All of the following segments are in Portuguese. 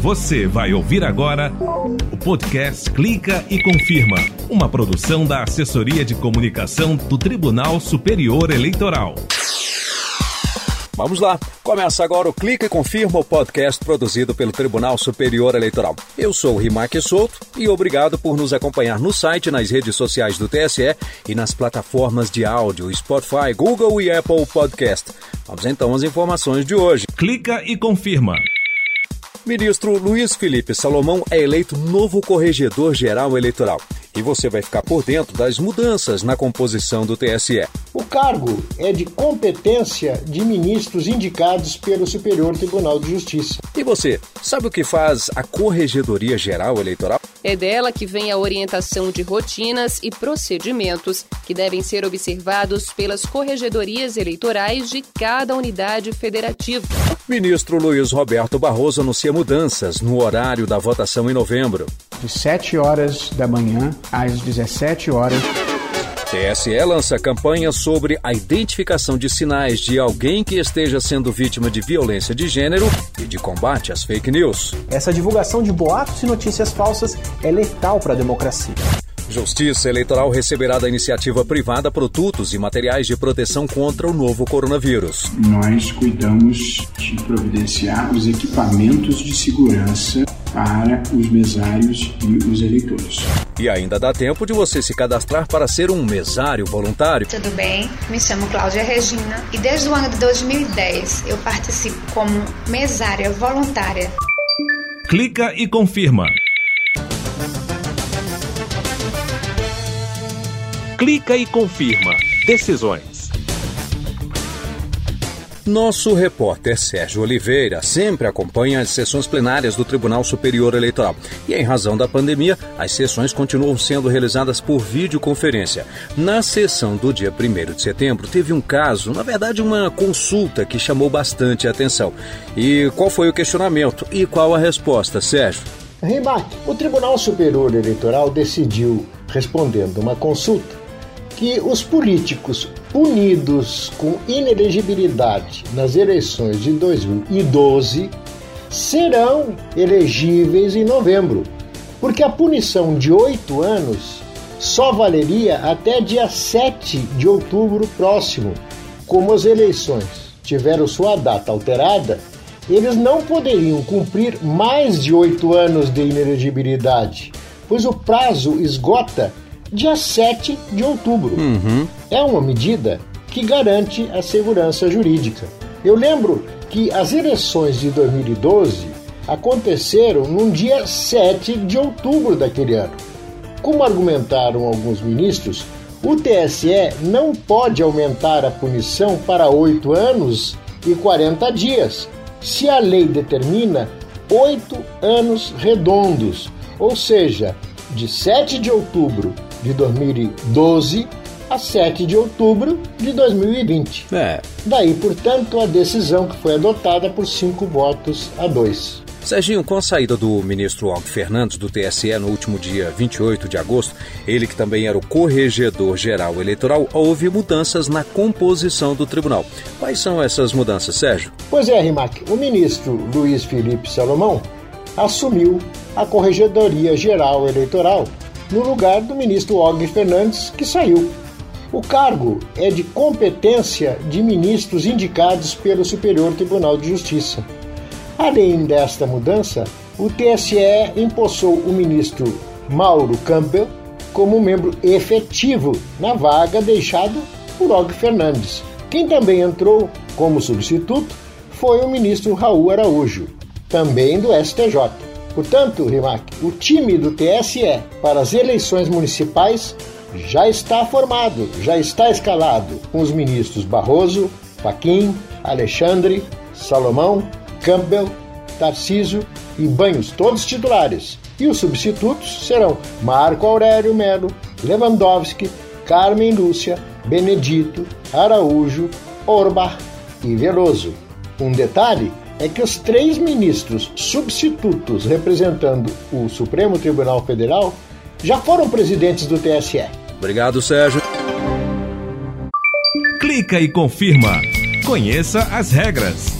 Você vai ouvir agora o podcast Clica e Confirma, uma produção da Assessoria de Comunicação do Tribunal Superior Eleitoral. Vamos lá, começa agora o Clica e Confirma, o podcast produzido pelo Tribunal Superior Eleitoral. Eu sou o Rimac Souto e obrigado por nos acompanhar no site, nas redes sociais do TSE e nas plataformas de áudio Spotify, Google e Apple Podcast. Vamos então às informações de hoje. Clica e Confirma. Ministro Luiz Felipe Salomão é eleito novo corregedor-geral eleitoral. E você vai ficar por dentro das mudanças na composição do TSE. O cargo é de competência de ministros indicados pelo Superior Tribunal de Justiça. E você, sabe o que faz a Corregedoria Geral Eleitoral? É dela que vem a orientação de rotinas e procedimentos que devem ser observados pelas corregedorias eleitorais de cada unidade federativa. Ministro Luiz Roberto Barroso anuncia mudanças no horário da votação em novembro. De 7 horas da manhã às 17 horas. TSE lança campanha sobre a identificação de sinais de alguém que esteja sendo vítima de violência de gênero e de combate às fake news. Essa divulgação de boatos e notícias falsas é letal para a democracia. Justiça Eleitoral receberá da iniciativa privada produtos e materiais de proteção contra o novo coronavírus. Nós cuidamos de providenciar os equipamentos de segurança para os mesários e os eleitores. E ainda dá tempo de você se cadastrar para ser um mesário voluntário. Tudo bem? Me chamo Cláudia Regina e desde o ano de 2010 eu participo como mesária voluntária. Clica e confirma. Clica e confirma. Decisões. Nosso repórter Sérgio Oliveira sempre acompanha as sessões plenárias do Tribunal Superior Eleitoral. E em razão da pandemia, as sessões continuam sendo realizadas por videoconferência. Na sessão do dia 1 de setembro, teve um caso, na verdade, uma consulta que chamou bastante atenção. E qual foi o questionamento e qual a resposta, Sérgio? Rimac, o Tribunal Superior Eleitoral decidiu, respondendo uma consulta, que os políticos punidos com inelegibilidade nas eleições de 2012 serão elegíveis em novembro, porque a punição de oito anos só valeria até dia 7 de outubro próximo. Como as eleições tiveram sua data alterada, eles não poderiam cumprir mais de oito anos de inelegibilidade, pois o prazo esgota dia 7 de outubro. Uhum. É uma medida que garante a segurança jurídica. Eu lembro que as eleições de 2012 aconteceram num dia 7 de outubro daquele ano. Como argumentaram alguns ministros, o TSE não pode aumentar a punição para oito anos e 40 dias, se a lei determina oito anos redondos, ou seja, de 7 de outubro de 2012 a 7 de outubro de 2020. É. Daí, portanto, a decisão que foi adotada por cinco votos a dois. Serginho, com a saída do ministro Og Fernandes do TSE no último dia 28 de agosto, ele que também era o corregedor-geral eleitoral, houve mudanças na composição do tribunal. Quais são essas mudanças, Sérgio? Pois é, Rimac, o ministro Luiz Felipe Salomão assumiu a Corregedoria Geral Eleitoral no lugar do ministro Og Fernandes, que saiu. O cargo é de competência de ministros indicados pelo Superior Tribunal de Justiça. Além desta mudança, o TSE empossou o ministro Mauro Campbell como membro efetivo na vaga deixada por Og Fernandes. Quem também entrou como substituto foi o ministro Raul Araújo, também do STJ. Portanto, Rimac, o time do TSE para as eleições municipais já está formado, já está escalado com os ministros Barroso, Paquim, Alexandre, Salomão, Campbell, Tarciso e Banhos, todos titulares. E os substitutos serão Marco Aurélio Melo, Lewandowski, Carmen Lúcia, Benedito, Araújo, Orbach e Veloso. Um detalhe é que os três ministros substitutos representando o Supremo Tribunal Federal já foram presidentes do TSE. Obrigado, Sérgio. Clica e confirma. Conheça as regras.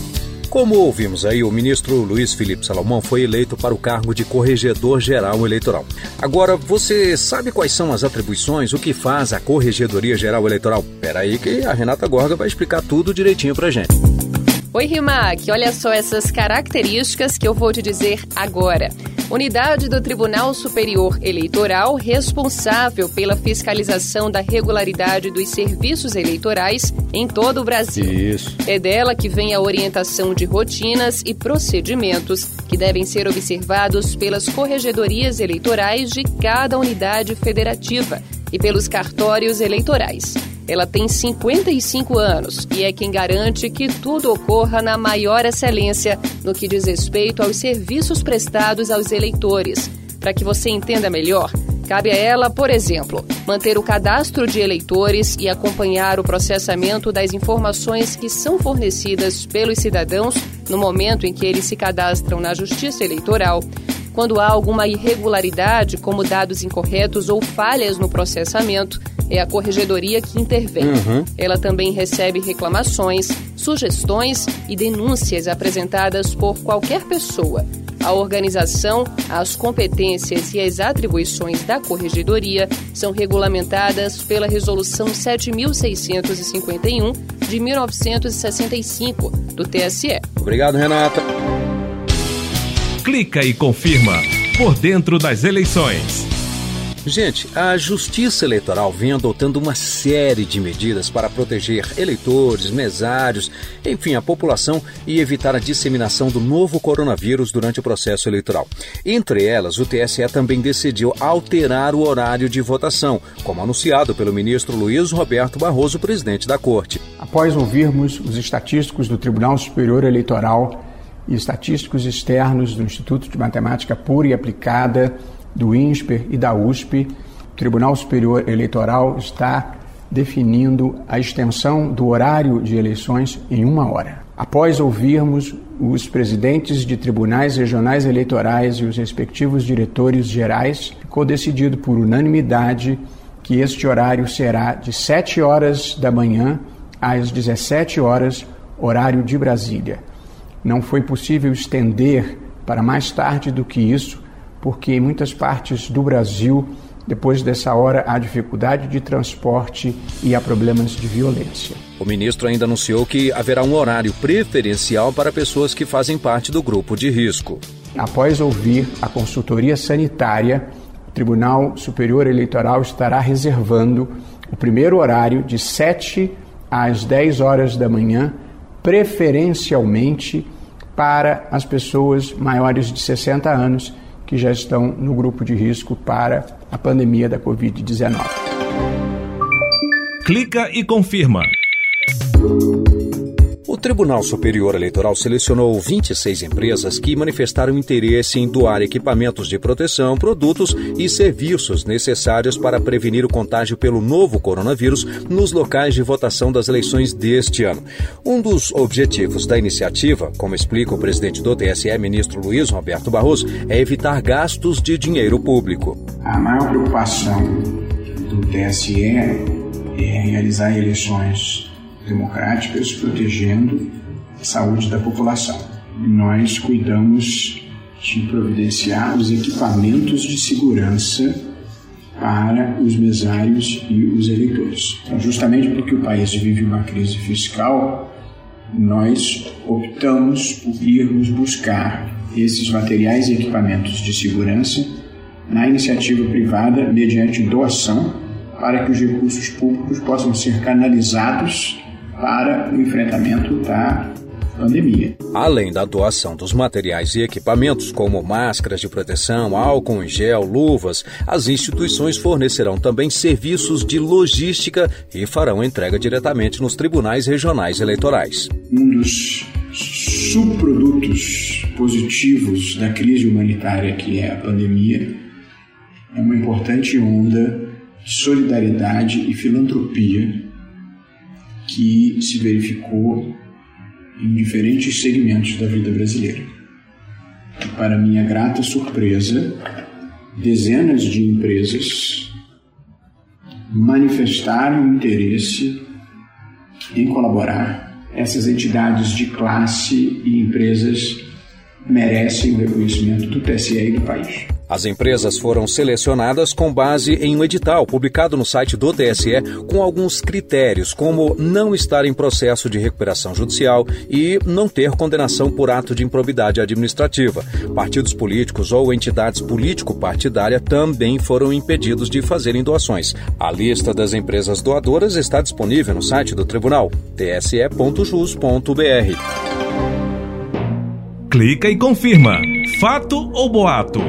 Como ouvimos aí, o ministro Luiz Felipe Salomão foi eleito para o cargo de Corregedor Geral Eleitoral. Agora, você sabe quais são as atribuições, o que faz a Corregedoria Geral Eleitoral? Peraí que a Renata Gorga vai explicar tudo direitinho pra gente. Oi, Rimac, olha só essas características que eu vou te dizer agora. Unidade do Tribunal Superior Eleitoral responsável pela fiscalização da regularidade dos serviços eleitorais em todo o Brasil. Isso. É dela que vem a orientação de rotinas e procedimentos que devem ser observados pelas corregedorias eleitorais de cada unidade federativa e pelos cartórios eleitorais. Ela tem 55 anos e é quem garante que tudo ocorra na maior excelência no que diz respeito aos serviços prestados aos eleitores. Para que você entenda melhor, cabe a ela, por exemplo, manter o cadastro de eleitores e acompanhar o processamento das informações que são fornecidas pelos cidadãos no momento em que eles se cadastram na Justiça Eleitoral quando há alguma irregularidade, como dados incorretos ou falhas no processamento, é a corregedoria que intervém. Uhum. Ela também recebe reclamações, sugestões e denúncias apresentadas por qualquer pessoa. A organização, as competências e as atribuições da corregedoria são regulamentadas pela Resolução 7651 de 1965 do TSE. Obrigado, Renata clica e confirma por dentro das eleições. Gente, a Justiça Eleitoral vem adotando uma série de medidas para proteger eleitores, mesários, enfim, a população e evitar a disseminação do novo coronavírus durante o processo eleitoral. Entre elas, o TSE também decidiu alterar o horário de votação, como anunciado pelo ministro Luiz Roberto Barroso, presidente da Corte. Após ouvirmos os estatísticos do Tribunal Superior Eleitoral e estatísticos externos do Instituto de Matemática Pura e Aplicada, do INSPER e da USP, o Tribunal Superior Eleitoral está definindo a extensão do horário de eleições em uma hora. Após ouvirmos os presidentes de tribunais regionais eleitorais e os respectivos diretores gerais, ficou decidido por unanimidade que este horário será de 7 horas da manhã às 17 horas, horário de Brasília. Não foi possível estender para mais tarde do que isso, porque em muitas partes do Brasil, depois dessa hora, há dificuldade de transporte e há problemas de violência. O ministro ainda anunciou que haverá um horário preferencial para pessoas que fazem parte do grupo de risco. Após ouvir a consultoria sanitária, o Tribunal Superior Eleitoral estará reservando o primeiro horário de 7 às 10 horas da manhã preferencialmente para as pessoas maiores de 60 anos que já estão no grupo de risco para a pandemia da Covid-19. Clica e confirma. O Tribunal Superior Eleitoral selecionou 26 empresas que manifestaram interesse em doar equipamentos de proteção, produtos e serviços necessários para prevenir o contágio pelo novo coronavírus nos locais de votação das eleições deste ano. Um dos objetivos da iniciativa, como explica o presidente do TSE, ministro Luiz Roberto Barroso, é evitar gastos de dinheiro público. A maior preocupação do TSE é realizar eleições democráticas protegendo a saúde da população. Nós cuidamos de providenciar os equipamentos de segurança para os mesários e os eleitores. Então, justamente porque o país vive uma crise fiscal, nós optamos por irmos buscar esses materiais e equipamentos de segurança na iniciativa privada mediante doação para que os recursos públicos possam ser canalizados para o enfrentamento da pandemia. Além da doação dos materiais e equipamentos, como máscaras de proteção, álcool em gel, luvas, as instituições fornecerão também serviços de logística e farão entrega diretamente nos tribunais regionais eleitorais. Um dos subprodutos positivos da crise humanitária que é a pandemia é uma importante onda de solidariedade e filantropia que se verificou em diferentes segmentos da vida brasileira. E para minha grata surpresa, dezenas de empresas manifestaram interesse em colaborar essas entidades de classe e empresas merecem o reconhecimento do TSE e do país. As empresas foram selecionadas com base em um edital publicado no site do TSE com alguns critérios, como não estar em processo de recuperação judicial e não ter condenação por ato de improbidade administrativa. Partidos políticos ou entidades político-partidárias também foram impedidos de fazerem doações. A lista das empresas doadoras está disponível no site do tribunal tse.jus.br. Clica e confirma. Fato ou boato?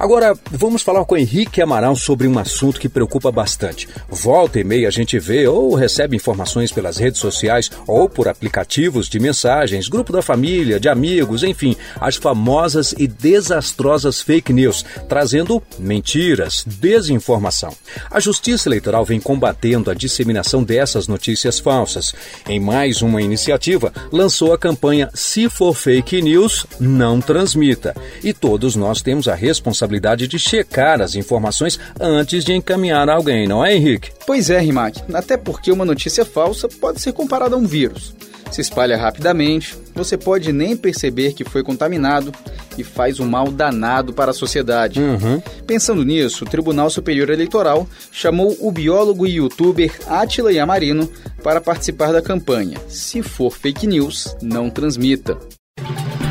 Agora, vamos falar com Henrique Amaral sobre um assunto que preocupa bastante. Volta e meia a gente vê ou recebe informações pelas redes sociais ou por aplicativos de mensagens, grupo da família, de amigos, enfim, as famosas e desastrosas fake news, trazendo mentiras, desinformação. A Justiça Eleitoral vem combatendo a disseminação dessas notícias falsas. Em mais uma iniciativa, lançou a campanha Se for fake news, não transmita. E todos nós temos a responsabilidade responsabilidade de checar as informações antes de encaminhar a alguém, não é, Henrique? Pois é, Rimac. Até porque uma notícia falsa pode ser comparada a um vírus. Se espalha rapidamente, você pode nem perceber que foi contaminado e faz um mal danado para a sociedade. Uhum. Pensando nisso, o Tribunal Superior Eleitoral chamou o biólogo e youtuber Atila Yamarino para participar da campanha. Se for fake news, não transmita.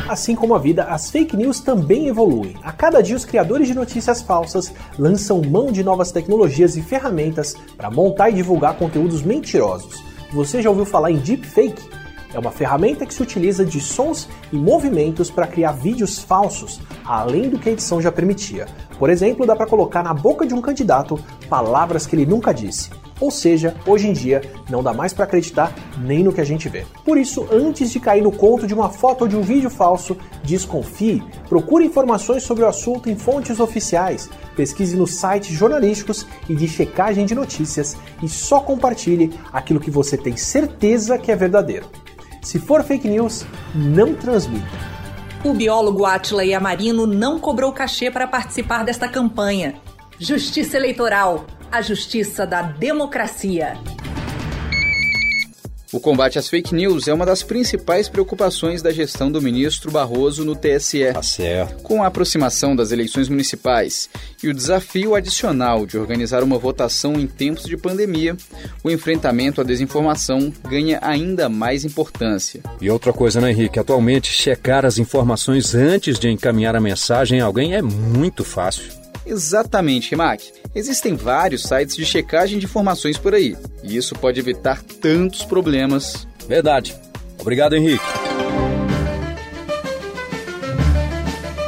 Assim como a vida, as fake news também evoluem. A cada dia, os criadores de notícias falsas lançam mão de novas tecnologias e ferramentas para montar e divulgar conteúdos mentirosos. Você já ouviu falar em deepfake? É uma ferramenta que se utiliza de sons e movimentos para criar vídeos falsos, além do que a edição já permitia. Por exemplo, dá para colocar na boca de um candidato palavras que ele nunca disse. Ou seja, hoje em dia não dá mais para acreditar nem no que a gente vê. Por isso, antes de cair no conto de uma foto ou de um vídeo falso, desconfie, procure informações sobre o assunto em fontes oficiais, pesquise nos sites jornalísticos e de checagem de notícias e só compartilhe aquilo que você tem certeza que é verdadeiro. Se for fake news, não transmita. O biólogo Atila Yamarino não cobrou cachê para participar desta campanha. Justiça Eleitoral a justiça da democracia. O combate às fake news é uma das principais preocupações da gestão do ministro Barroso no TSE. Tá certo. Com a aproximação das eleições municipais e o desafio adicional de organizar uma votação em tempos de pandemia, o enfrentamento à desinformação ganha ainda mais importância. E outra coisa, né, Henrique? Atualmente, checar as informações antes de encaminhar a mensagem a alguém é muito fácil. Exatamente, Rimac. Existem vários sites de checagem de informações por aí, e isso pode evitar tantos problemas. Verdade. Obrigado, Henrique.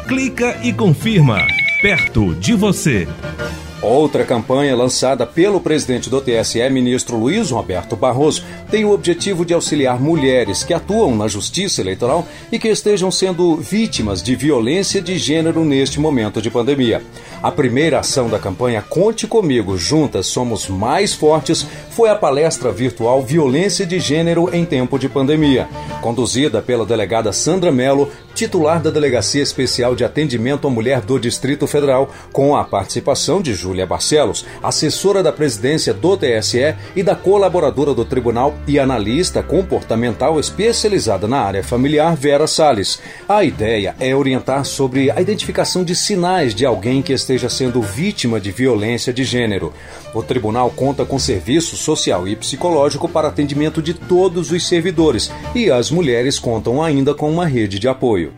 Clica e confirma. Perto de você. Outra campanha lançada pelo presidente do TSE, ministro Luiz Roberto Barroso, tem o objetivo de auxiliar mulheres que atuam na justiça eleitoral e que estejam sendo vítimas de violência de gênero neste momento de pandemia. A primeira ação da campanha Conte Comigo, Juntas Somos Mais Fortes, foi a palestra virtual Violência de Gênero em Tempo de Pandemia, conduzida pela delegada Sandra Mello, titular da Delegacia Especial de Atendimento à Mulher do Distrito Federal, com a participação de Júlia Barcelos, assessora da presidência do TSE e da colaboradora do tribunal e analista comportamental especializada na área familiar Vera Salles. A ideia é orientar sobre a identificação de sinais de alguém que esteja sendo vítima de violência de gênero. O tribunal conta com serviço social e psicológico para atendimento de todos os servidores e as mulheres contam ainda com uma rede de apoio.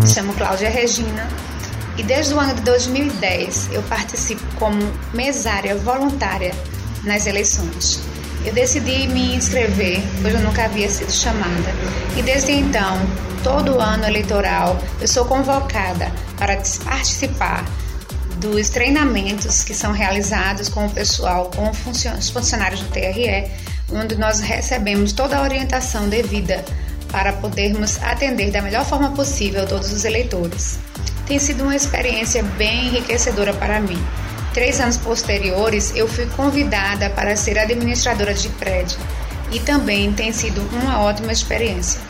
Me chamo Cláudia Regina e desde o ano de 2010 eu participo como mesária voluntária nas eleições. Eu decidi me inscrever, pois eu nunca havia sido chamada. E desde então, todo ano eleitoral, eu sou convocada para participar dos treinamentos que são realizados com o pessoal, com os funcionários do TRE, onde nós recebemos toda a orientação devida para podermos atender da melhor forma possível todos os eleitores. Tem sido uma experiência bem enriquecedora para mim. Três anos posteriores, eu fui convidada para ser administradora de prédio e também tem sido uma ótima experiência.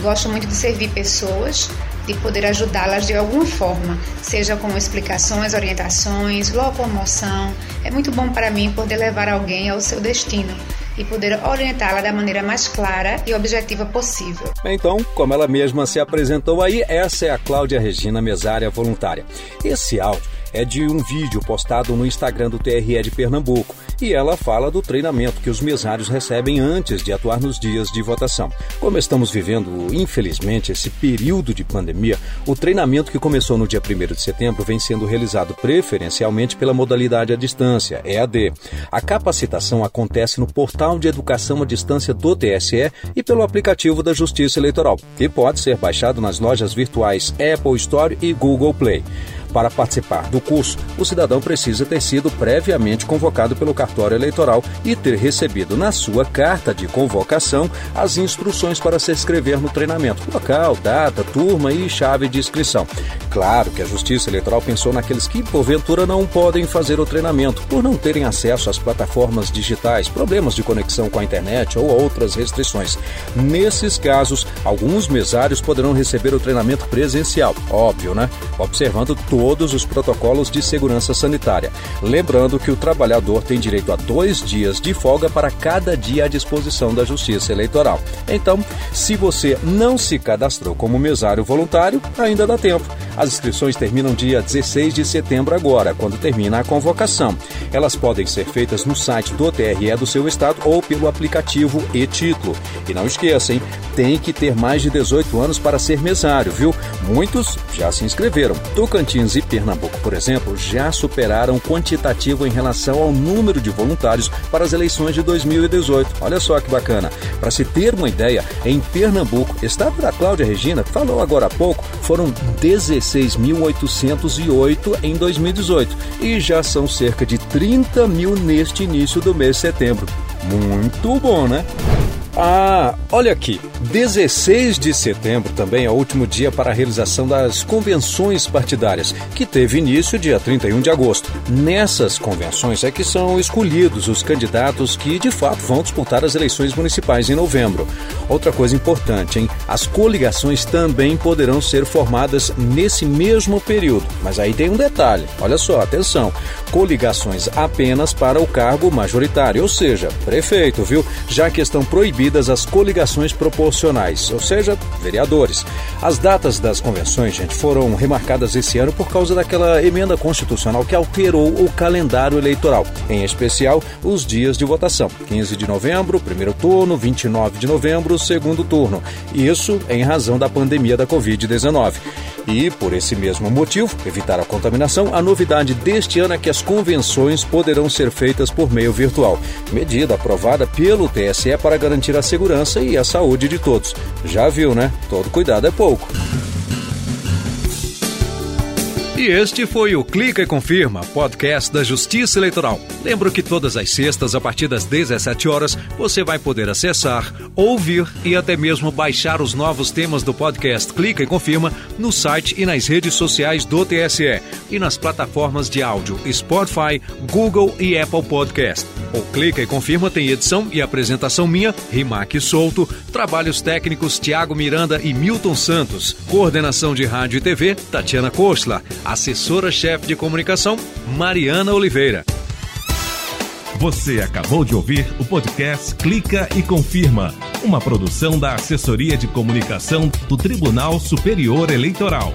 Gosto muito de servir pessoas, de poder ajudá-las de alguma forma, seja com explicações, orientações, locomoção. É muito bom para mim poder levar alguém ao seu destino e poder orientá-la da maneira mais clara e objetiva possível. Então, como ela mesma se apresentou aí, essa é a Cláudia Regina Mesária Voluntária. Esse áudio é de um vídeo postado no Instagram do TRE de Pernambuco e ela fala do treinamento que os mesários recebem antes de atuar nos dias de votação. Como estamos vivendo, infelizmente, esse período de pandemia, o treinamento que começou no dia 1 de setembro vem sendo realizado preferencialmente pela modalidade à distância, EAD. A capacitação acontece no portal de educação à distância do TSE e pelo aplicativo da Justiça Eleitoral, que pode ser baixado nas lojas virtuais Apple Store e Google Play. Para participar do curso, o cidadão precisa ter sido previamente convocado pelo cartório eleitoral e ter recebido na sua carta de convocação as instruções para se inscrever no treinamento, local, data, turma e chave de inscrição. Claro que a Justiça Eleitoral pensou naqueles que, porventura, não podem fazer o treinamento por não terem acesso às plataformas digitais, problemas de conexão com a internet ou outras restrições. Nesses casos, alguns mesários poderão receber o treinamento presencial, óbvio, né? Observando todo todos os protocolos de segurança sanitária. Lembrando que o trabalhador tem direito a dois dias de folga para cada dia à disposição da Justiça Eleitoral. Então, se você não se cadastrou como mesário voluntário, ainda dá tempo. As inscrições terminam dia 16 de setembro agora, quando termina a convocação. Elas podem ser feitas no site do TRE do seu estado ou pelo aplicativo e-título. E não esqueça, hein? Tem que ter mais de 18 anos para ser mesário, viu? Muitos já se inscreveram. Tocantins e Pernambuco, por exemplo, já superaram quantitativo em relação ao número de voluntários para as eleições de 2018. Olha só que bacana. Para se ter uma ideia, em Pernambuco, estado da Cláudia Regina falou agora há pouco, foram 16.808 em 2018 e já são cerca de 30 mil neste início do mês de setembro. Muito bom, né? Ah, olha aqui. 16 de setembro também é o último dia para a realização das convenções partidárias, que teve início dia 31 de agosto. Nessas convenções é que são escolhidos os candidatos que de fato vão disputar as eleições municipais em novembro. Outra coisa importante, hein? As coligações também poderão ser formadas nesse mesmo período. Mas aí tem um detalhe. Olha só, atenção. Coligações apenas para o cargo majoritário, ou seja, prefeito, viu? Já que estão proibidas as coligações proporcionais, ou seja, vereadores. As datas das convenções, gente, foram remarcadas esse ano por causa daquela emenda constitucional que alterou o calendário eleitoral, em especial os dias de votação: 15 de novembro, primeiro turno, 29 de novembro, segundo turno. Isso em razão da pandemia da Covid-19. E, por esse mesmo motivo, evitar a contaminação, a novidade deste ano é que as convenções poderão ser feitas por meio virtual. Medida aprovada pelo TSE para garantir a segurança e a saúde de todos. Já viu, né? Todo cuidado é pouco. E este foi o Clica e Confirma, podcast da Justiça Eleitoral. Lembro que todas as sextas, a partir das 17 horas, você vai poder acessar, ouvir e até mesmo baixar os novos temas do podcast Clica e Confirma no site e nas redes sociais do TSE e nas plataformas de áudio Spotify, Google e Apple Podcast. O Clica e Confirma tem edição e apresentação minha, Rimac Souto, trabalhos técnicos Tiago Miranda e Milton Santos, coordenação de rádio e TV, Tatiana Kostla, assessora-chefe de comunicação, Mariana Oliveira. Você acabou de ouvir o podcast Clica e Confirma, uma produção da Assessoria de Comunicação do Tribunal Superior Eleitoral.